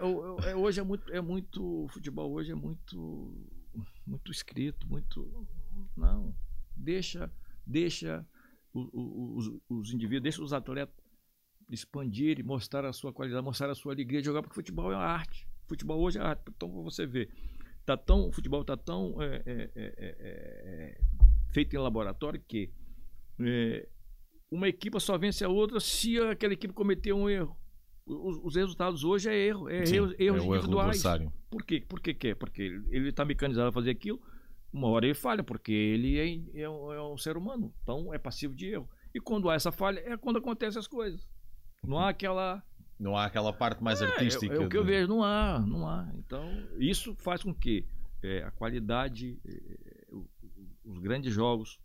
[SPEAKER 2] hoje é muito, é muito, futebol hoje é muito, muito escrito, muito, não, deixa, deixa os, os, os indivíduos, deixa os atletas expandir, mostrar a sua qualidade, mostrar a sua alegria de jogar, porque futebol é uma arte. Futebol hoje é arte. Então você vê, tá tão, o futebol está tão é é, é, é, é, feito em laboratório que uma equipe só vence a outra se aquela equipe cometer um erro. Os, os resultados hoje é erro, é Sim, erros, erros individuais. Erro Por quê? Por que quer? Porque ele está mecanizado a fazer aquilo. Uma hora ele falha, porque ele é, é, um, é um ser humano, então é passivo de erro. E quando há essa falha, é quando acontecem as coisas. Não há aquela.
[SPEAKER 1] Não há aquela parte mais é, artística.
[SPEAKER 2] É, é o que eu vejo, não há, não há. Então, isso faz com que é, a qualidade, é, os grandes jogos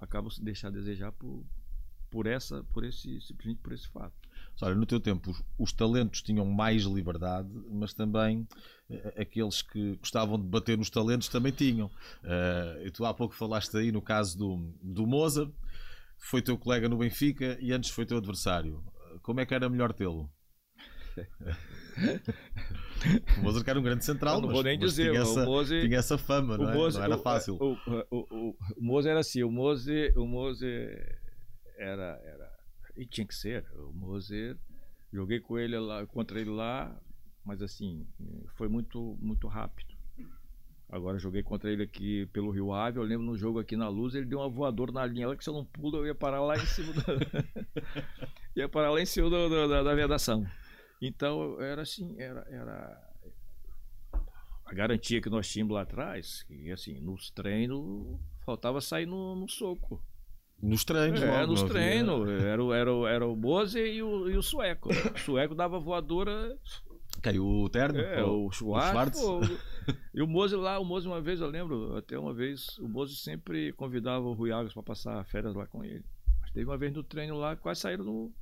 [SPEAKER 2] acabam se deixar a desejar por, por essa, por esse, simplesmente por esse fato.
[SPEAKER 1] Olha, no teu tempo os, os, talentos tinham mais liberdade, mas também uh, aqueles que gostavam de bater nos talentos também tinham. Uh, e tu há pouco falaste aí no caso do, do Mozart, foi teu colega no Benfica e antes foi teu adversário. Como é que era melhor tê-lo? o Moser era um grande central,
[SPEAKER 2] não, não vou nem dizer,
[SPEAKER 1] tinha, essa, Mose, tinha essa fama, não, é? Mose, não era fácil.
[SPEAKER 2] O, o, o, o era assim, o Moser, o era, era. E tinha que ser. O Moser, joguei com ele lá, contra ele lá, mas assim, foi muito, muito rápido. Agora joguei contra ele aqui pelo Rio Ave. Eu lembro no jogo aqui na luz, ele deu uma voadora na linha lá que se eu não pulo, eu ia parar lá em cima da. ia parar lá em cima do, do, da, da vedação. Então era assim, era, era a garantia que nós tínhamos lá atrás, e assim, nos treinos faltava sair no, no soco.
[SPEAKER 1] Nos treinos,
[SPEAKER 2] É, nos treinos. Era, era, era o Boze e o, e o Sueco. O Sueco dava voadora
[SPEAKER 1] Caiu o terno?
[SPEAKER 2] É, o, o Schwartz. O e o Mose lá, o Mose uma vez, eu lembro, até uma vez, o Mose sempre convidava o Rui Alves para passar férias lá com ele. Mas teve uma vez no treino lá, quase saíram no.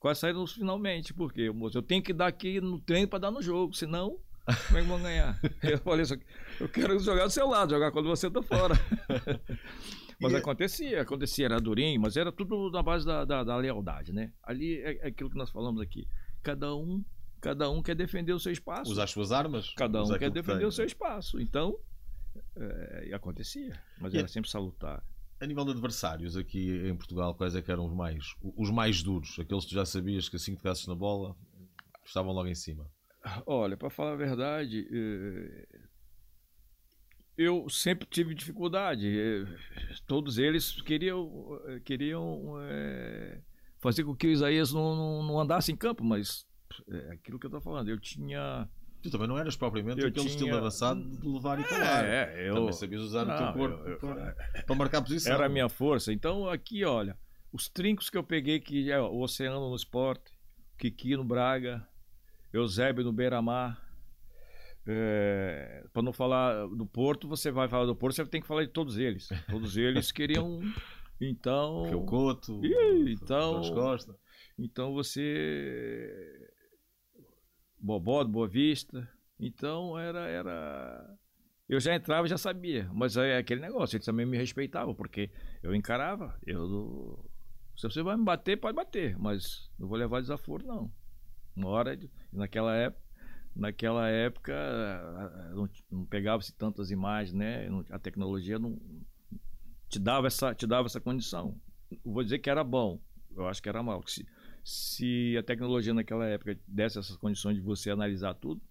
[SPEAKER 2] Quase saíram finalmente, porque o Mose, eu tenho que dar aqui no treino para dar no jogo, senão Como é que vão ganhar? Eu falei eu quero jogar do seu lado, jogar quando você tá fora. mas acontecia, acontecia, era durinho, mas era tudo na base da, da, da lealdade, né? Ali é, é, aquilo que nós falamos aqui. Cada um, cada um quer defender o seu espaço.
[SPEAKER 1] Usar as suas armas.
[SPEAKER 2] Cada um quer defender o seu espaço. Então, é, acontecia, mas e era sempre salutar.
[SPEAKER 1] A nível de adversários aqui em Portugal, quais é que eram os mais, os mais duros? Aqueles que tu já sabias que assim que tocasses na bola, estavam logo em cima?
[SPEAKER 2] Olha, para falar a verdade, eh, eu sempre tive dificuldade. Eh, todos eles queriam, eh, queriam fazer com que o Isaías não, não, não andasse em campo, mas é aquilo que eu estou falando. Eu tinha
[SPEAKER 1] Tu também não eras propriamente eu aquele tinha... estilo avançado de levar e calar.
[SPEAKER 2] É, eu...
[SPEAKER 1] Também sabias usar não, o teu corpo eu... Para, para, marcar posição.
[SPEAKER 2] Era a minha força. Então, aqui, olha, os trincos que eu peguei, que é o Oceano no Esporte, Kiki no Braga, Eusébio no Beira-Mar. É, para não falar do Porto, você vai falar do Porto, você tem que falar de todos eles. Todos eles queriam. Então.
[SPEAKER 1] o Couto,
[SPEAKER 2] então,
[SPEAKER 1] Costa.
[SPEAKER 2] Então você Bobó do Boa Vista. Então era, era. Eu já entrava e já sabia. Mas é aquele negócio, eles também me respeitavam, porque eu encarava. Eu, se você vai me bater, pode bater, mas não vou levar desaforo, não. Uma hora, naquela época, naquela época não, não pegava-se tantas imagens, né? A tecnologia não te dava essa, te dava essa condição. vou dizer que era bom, eu acho que era mal. Se, se a tecnologia naquela época desse essas condições de você analisar tudo,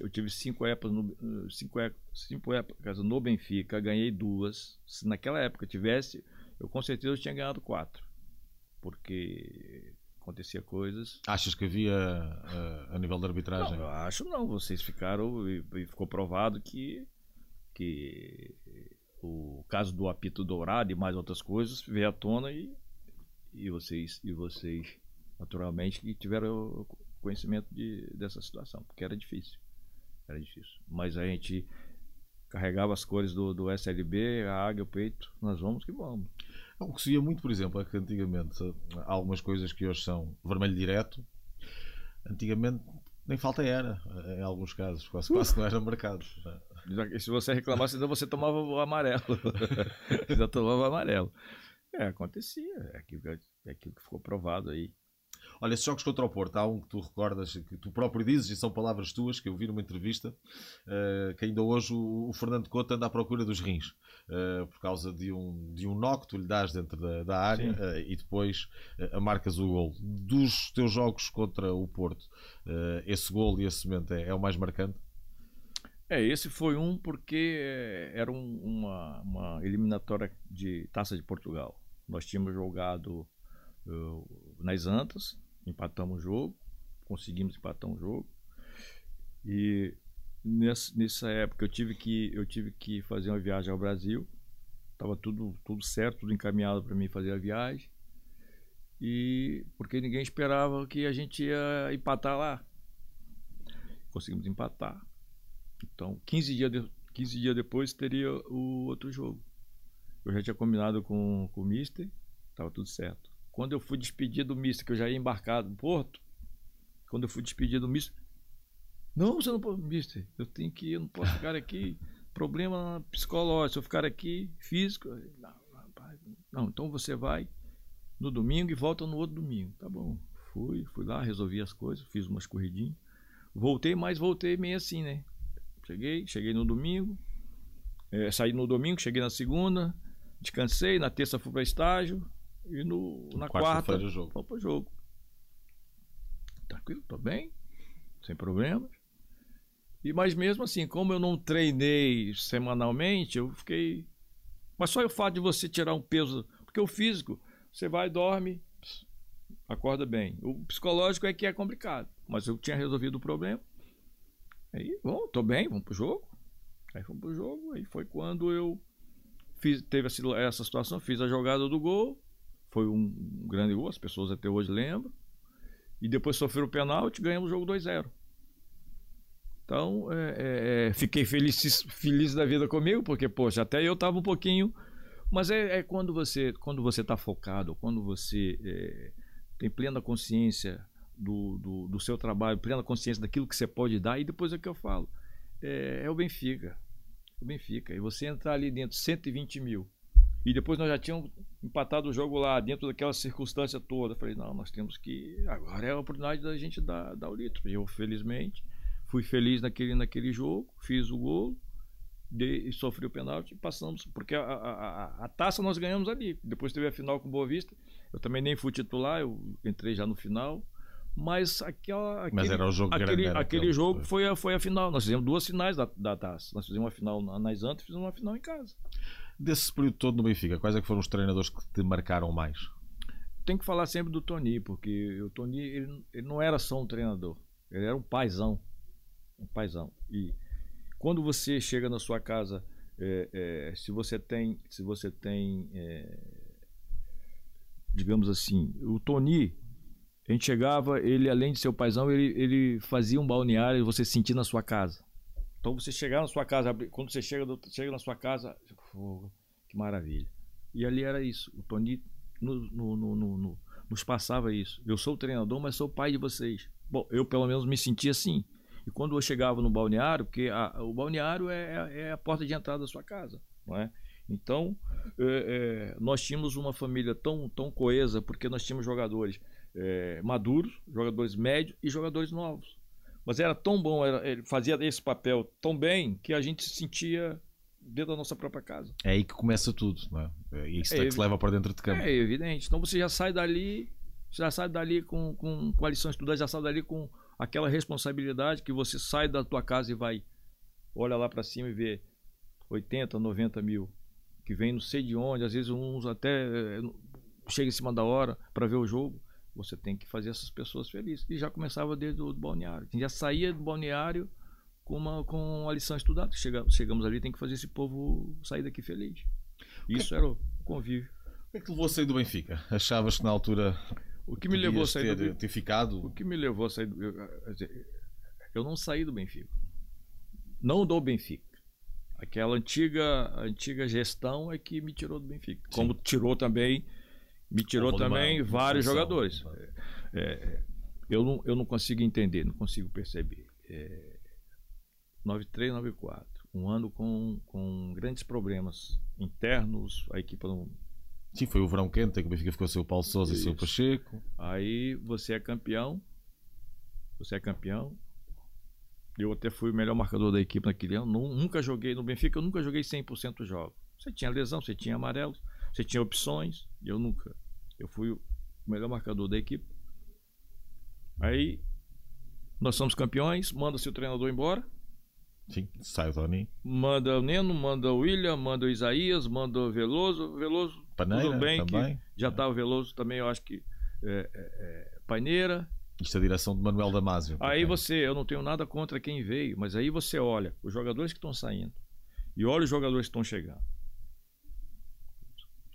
[SPEAKER 2] eu tive cinco épocas no, cinco, cinco épocas no Benfica, ganhei duas. Se naquela época tivesse, eu com certeza eu tinha ganhado quatro. Porque acontecia coisas.
[SPEAKER 1] Achas que havia uh, a nível de arbitragem?
[SPEAKER 2] Não, eu acho não. Vocês ficaram e, e, ficou provado que, que o caso do apito dourado e mais outras coisas veio à tona e e vocês e vocês naturalmente que tiveram conhecimento de, dessa situação, porque era difícil. Era difícil. Mas a gente carregava as cores do, do SLB, a águia, o peito, nós vamos que vamos.
[SPEAKER 1] O que se via muito, por exemplo, é que antigamente há algumas coisas que hoje são vermelho direto, antigamente nem falta era, em alguns casos, quase, quase não eram marcados.
[SPEAKER 2] Se você reclamasse, ainda você tomava o amarelo. ainda tomava amarelo. É, acontecia. É aquilo, é aquilo que ficou provado aí.
[SPEAKER 1] Olha, esses jogos contra o Porto, há um que tu recordas, que tu próprio dizes, e são palavras tuas, que eu vi numa entrevista, uh, que ainda hoje o, o, Fernando Couto anda à procura dos rins, uh, por causa de um, de um nó que tu lhe dás dentro da, da área uh, e depois uh, marcas o gol. Dos teus jogos contra o Porto, esse gol e esse momento é, é, o mais marcante?
[SPEAKER 2] É, esse foi um porque era um, uma, uma eliminatória de Taça de Portugal. Nós tínhamos jogado nas Antas, empatamos o jogo, conseguimos empatar um jogo. E nessa, nessa época eu tive que eu tive que fazer uma viagem ao Brasil. Tava tudo tudo certo, tudo encaminhado para mim fazer a viagem. E porque ninguém esperava que a gente ia empatar lá. Conseguimos empatar. Então, 15 dias, de, 15 dias depois teria o outro jogo. Eu já tinha combinado com, com o Mister, estava tudo certo. Quando eu fui despedir do Mister, que eu já ia embarcado no Porto, quando eu fui despedir do Mister, não, você não pode, Mister, eu tenho que ir, eu não posso ficar aqui. Problema psicológico, se eu ficar aqui, físico. Não, rapaz, não, então você vai no domingo e volta no outro domingo. Tá bom. Fui, fui lá, resolvi as coisas, fiz umas corridinhas. Voltei, mas voltei meio assim, né? Cheguei, cheguei no domingo, é, saí no domingo, cheguei na segunda, Descansei, na terça fui para estágio e no, na quarta, quarta
[SPEAKER 1] jogo.
[SPEAKER 2] fui para o jogo. Tranquilo, tô bem, sem problemas. E mas mesmo assim, como eu não treinei semanalmente, eu fiquei. Mas só o fato de você tirar um peso, porque o físico, você vai, dorme, acorda bem. O psicológico é que é complicado, mas eu tinha resolvido o problema. Aí, bom, tô bem, vamos pro jogo. Aí fomos pro jogo, aí foi quando eu Fiz, teve essa situação, fiz a jogada do gol, foi um grande gol, as pessoas até hoje lembram. E depois sofreu o pênalti, ganhamos o jogo 2-0. Então, é, é, é, fiquei feliz, feliz da vida comigo, porque, poxa, até eu estava um pouquinho. Mas é, é, quando você quando você está focado, quando você é, tem plena consciência do, do, do, seu trabalho, plena consciência daquilo que você pode dar, e depois é o que eu falo. É, é o Benfica. O Benfica. E você entrar ali dentro, 120 mil. E depois nós já tínhamos empatado o jogo lá, dentro daquela circunstância toda. Eu falei, não, nós temos que. Agora é a oportunidade da gente dar, dar o litro. E eu, felizmente, fui feliz naquele, naquele jogo, fiz o gol, de, sofri o pênalti e passamos. Porque a, a, a, taça nós ganhamos ali. Depois teve a final com Boa Vista. Eu também nem fui titular, eu entrei já no final. Mas, aquela, aquele,
[SPEAKER 1] mas era o jogo
[SPEAKER 2] aquele,
[SPEAKER 1] grande,
[SPEAKER 2] aquele jogo foi a, foi a final. Nós fizemos duas finais da, da taça. Nós fizemos uma final nas Antas e fizemos uma final em casa.
[SPEAKER 1] Desse período todo no Benfica, quais é que foram os treinadores que te marcaram mais?
[SPEAKER 2] Tem que falar sempre do Tony, porque o Tony ele, ele não era só um treinador, ele era um paizão. Um paizão. E quando você chega na sua casa, é, é, se você tem, se você tem, é, digamos assim, o Tony a gente chegava, ele além de ser o paizão, ele, ele fazia um balneário você sentir na sua casa. Então você chegar na sua casa, quando você chega, chega na sua casa, oh, que maravilha. E ali era isso. O Tony no, no, no, nos passava isso. Eu sou o treinador, mas sou o pai de vocês. Bom, eu pelo menos me sentia assim. E quando eu chegava no balneário, porque a, o balneário é, é, a porta de entrada da sua casa, não é? Então, é, é, nós tínhamos uma família tão, tão coesa, porque nós tínhamos jogadores é, maduros, jogadores médios e jogadores novos. Mas era tão bom, era, ele fazia esse papel tão bem que a gente se sentia dentro da nossa própria casa.
[SPEAKER 1] É aí que começa tudo, não é? É isso é, que se leva para dentro de campo.
[SPEAKER 2] É evidente. Então você já sai dali, já sai dali com, com, com a lição estudada, já sai dali com aquela responsabilidade que você sai da tua casa e vai, olha lá para cima e vê 80, 90 mil que vem não sei de onde, às vezes uns até eh, chega em cima da hora para ver o jogo. Você tem que fazer essas pessoas felizes. E já começava desde o balneário. Já saía do balneário com uma, com a lição estudada. Chega, chegamos ali, tem que fazer esse povo sair daqui feliz. Isso era o convívio.
[SPEAKER 1] O que é que levou a sair do Benfica? Achavas que na altura
[SPEAKER 2] o que me levou a sair
[SPEAKER 1] ter, do ter ficado?
[SPEAKER 2] O que me levou a sair do eu, não saí do Benfica. Não do Benfica. Aquela antiga antiga gestão é que me tirou do Benfica. Sim. Como tirou também me tirou também vários jogadores. É, é, eu, não, eu não consigo entender, não consigo perceber. É, 93, 94. Um ano com, com grandes problemas internos, a equipe não.
[SPEAKER 1] Sim, foi o verão quente, que o Benfica ficou sem o Paulo Souza e sem o Pacheco.
[SPEAKER 2] Aí você é campeão. Você é campeão. Eu até fui o melhor marcador da equipe naquele ano. Nunca joguei no Benfica, eu nunca joguei 100% dos jogos. Você tinha lesão, você tinha amarelos. Você tinha opções, eu nunca. Eu fui o melhor marcador da equipe. Aí nós somos campeões, manda seu treinador embora.
[SPEAKER 1] Sim, sai o Tony.
[SPEAKER 2] Manda o Neno, manda o William, manda o Isaías, manda o Veloso. Veloso,
[SPEAKER 1] Paneira,
[SPEAKER 2] tudo bem,
[SPEAKER 1] também.
[SPEAKER 2] que já estava tá Veloso também, eu acho que é, é, é, Paineira.
[SPEAKER 1] Isto é a direção de Manuel Damasio.
[SPEAKER 2] Aí você, eu não tenho nada contra quem veio, mas aí você olha os jogadores que estão saindo e olha os jogadores que estão chegando.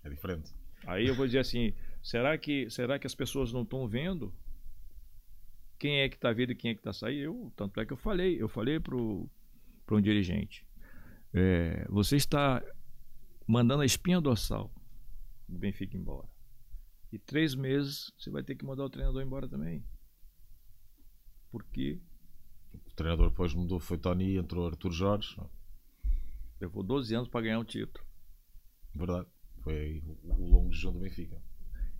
[SPEAKER 1] É diferente.
[SPEAKER 2] Aí eu vou dizer assim: será que, será que as pessoas não estão vendo quem é que está vindo e quem é que está saindo? Eu, tanto é que eu falei, eu falei para um dirigente: é, você está mandando a espinha dorsal do Benfica embora. E três meses você vai ter que mandar o treinador embora também. Porque.
[SPEAKER 1] O treinador depois mudou, foi Tony, entrou Arthur Jorge.
[SPEAKER 2] Levou 12 anos para ganhar um título.
[SPEAKER 1] Verdade. Foi o longo jejum do Benfica.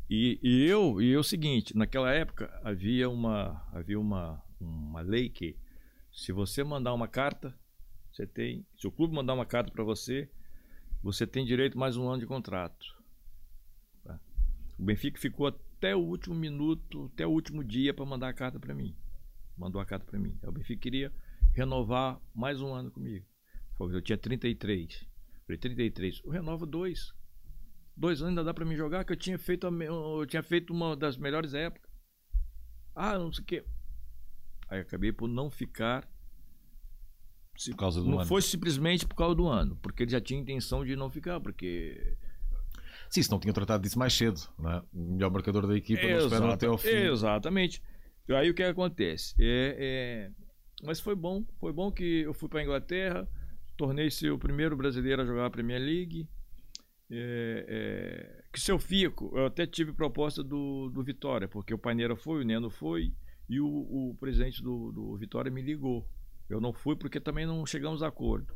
[SPEAKER 2] E, e eu e eu o seguinte, naquela época havia uma havia uma, uma lei que se você mandar uma carta, você tem, se o clube mandar uma carta para você, você tem direito mais um ano de contrato. O Benfica ficou até o último minuto, até o último dia para mandar a carta para mim. Mandou a carta para mim. O Benfica queria renovar mais um ano comigo. Eu tinha 33. Falei, 33. Eu renovo dois. Dois anos ainda dá para me jogar, que eu tinha feito, eu tinha feito uma das melhores épocas. Ah, não sei o quê. Aí acabei por não ficar.
[SPEAKER 1] Por causa do
[SPEAKER 2] não
[SPEAKER 1] ano.
[SPEAKER 2] foi simplesmente por causa do ano, porque ele já tinha intenção de não ficar, porque.
[SPEAKER 1] Sim, se não tinha tratado disso mais cedo, né? o melhor marcador da equipa Exato, não esperam até ao fim.
[SPEAKER 2] Exatamente. Aí o que acontece? É, é... Mas foi bom, foi bom que eu fui para a Inglaterra, tornei-se o primeiro brasileiro a jogar a Premier League. É, é, que se eu fico, eu até tive proposta do, do Vitória, porque o Paineira foi, o Neno foi, E o, o presidente do, do Vitória me ligou. Eu não fui porque também não chegamos a acordo.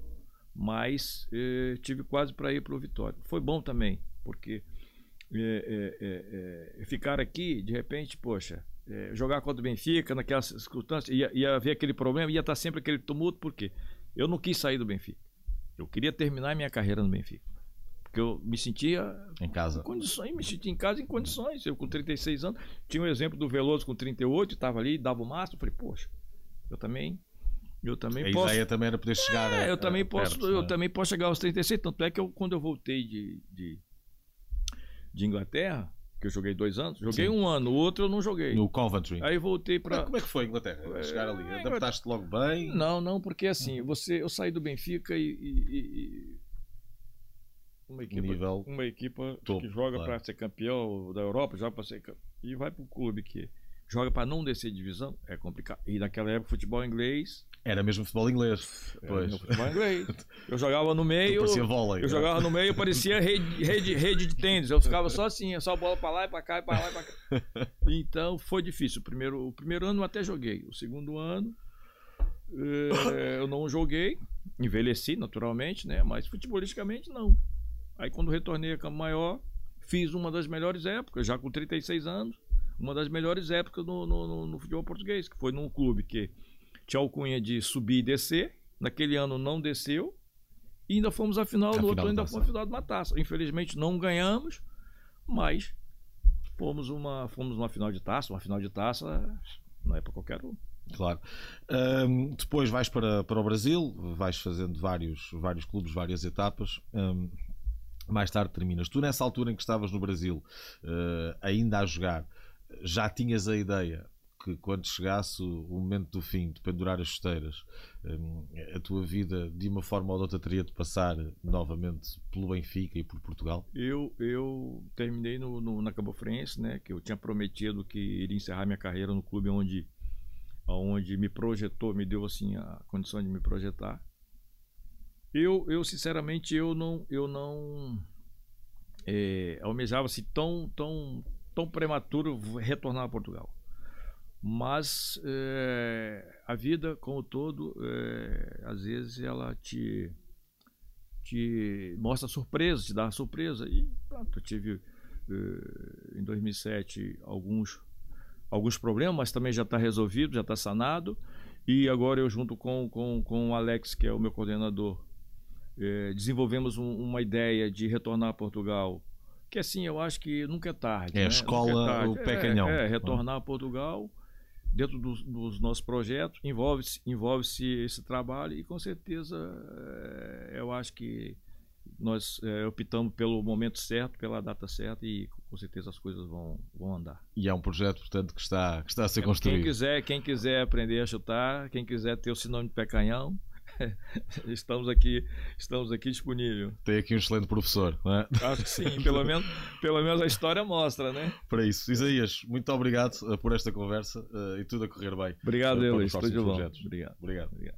[SPEAKER 2] Mas eh, tive quase para ir para o Vitória. Foi bom também, porque é, é, é, ficar aqui, de repente, poxa, jogar contra o Benfica, naquelas circunstâncias, ia, ia haver aquele problema, ia estar sempre aquele tumulto, por quê? Eu não quis sair do Benfica. Eu queria terminar minha carreira no Benfica. Porque eu me sentia
[SPEAKER 1] em casa.
[SPEAKER 2] Em condições, me sentia em casa em condições. Eu com 36 anos, tinha um exemplo do Veloso com 38, estava ali, dava o máximo, falei, poxa, eu também eu também
[SPEAKER 1] a
[SPEAKER 2] posso.
[SPEAKER 1] A ideia também era poder chegar
[SPEAKER 2] é, a, eu também posso, perto, eu né? também posso chegar aos 36, tanto é que eu, quando eu voltei de, de, de Inglaterra, que eu joguei dois anos, joguei Sim. um ano, o outro eu não joguei.
[SPEAKER 1] No Coventry.
[SPEAKER 2] Aí voltei para.
[SPEAKER 1] Como é que foi Inglaterra? Chegar ali, é, adaptaste logo bem?
[SPEAKER 2] Não, não, porque assim, você, eu saí do Benfica e, e, e uma equipa,
[SPEAKER 1] nível
[SPEAKER 2] uma equipa top, que joga claro. para ser campeão da Europa, joga para ser e vai para o clube que joga para não descer divisão, é complicado. E naquela época futebol inglês
[SPEAKER 1] era mesmo futebol inglês. Pois.
[SPEAKER 2] futebol inglês. Eu jogava no meio.
[SPEAKER 1] Parecia vôlei.
[SPEAKER 2] Eu jogava no meio, parecia rede, rede, rede de tênis. Eu ficava só assim, só bola para lá e para cá, e para lá e para cá. Então foi difícil. O primeiro, o primeiro ano eu até joguei. O segundo ano eh, eu não joguei. Envelheci naturalmente, né? Mas futebolisticamente não. Aí quando retornei a Campo Maior, fiz uma das melhores épocas, já com 36 anos, uma das melhores épocas no, no, no futebol português, que foi num clube que tinha alcunha de subir e descer. Naquele ano não desceu. E ainda fomos à final, a no outro ainda fomos à final de uma taça. Infelizmente não ganhamos, mas fomos uma, fomos uma final de taça. Uma final de taça não é para qualquer um.
[SPEAKER 1] Claro. Um, depois vais para, para o Brasil, vais fazendo vários, vários clubes, várias etapas. Um, mais tarde terminas. Tu, nessa altura em que estavas no Brasil, uh, ainda a jogar, já tinhas a ideia que quando chegasse o momento do fim, de pendurar as chuteiras, hum, a tua vida de uma forma ou de outra teria de passar novamente pelo Benfica e por Portugal?
[SPEAKER 2] Eu, eu terminei no, no, na Cabo Frense, né, que eu tinha prometido que iria encerrar minha carreira no clube onde, onde me projetou, me deu assim a condição de me projetar. Eu, eu sinceramente, eu não, eu não é, almejava-se tão, tão, tão prematuro retornar a Portugal. Mas é, a vida, como todo, é, às vezes ela te, te mostra surpresa, te dá surpresa. E pronto, eu tive é, em 2007 alguns, alguns problemas, mas também já está resolvido, já está sanado. E agora eu, junto com, com, com o Alex, que é o meu coordenador, é, desenvolvemos um, uma ideia de retornar a Portugal. Que assim, eu acho que nunca é tarde.
[SPEAKER 1] É
[SPEAKER 2] né?
[SPEAKER 1] a escola, é o canhão.
[SPEAKER 2] É, é, retornar a Portugal dentro dos, dos nossos projetos, envolve-se envolve esse trabalho e com certeza é, eu acho que nós é, optamos pelo momento certo, pela data certa e com certeza as coisas vão, vão andar.
[SPEAKER 1] E é um projeto, portanto, que está, que está a ser é, construído.
[SPEAKER 2] Quem quiser, quem quiser aprender a chutar, quem quiser ter o sinônimo de pé canhão, estamos aqui estamos aqui disponível.
[SPEAKER 1] Tem aqui um excelente professor, não é?
[SPEAKER 2] Acho que sim, pelo menos, pelo menos a história mostra, né?
[SPEAKER 1] Para isso. Isaías, muito obrigado uh, por esta conversa uh, e tudo a correr bem.
[SPEAKER 2] Obrigado, uh, Elis. Tudo bom. Obrigado.
[SPEAKER 1] Obrigado.
[SPEAKER 2] obrigado.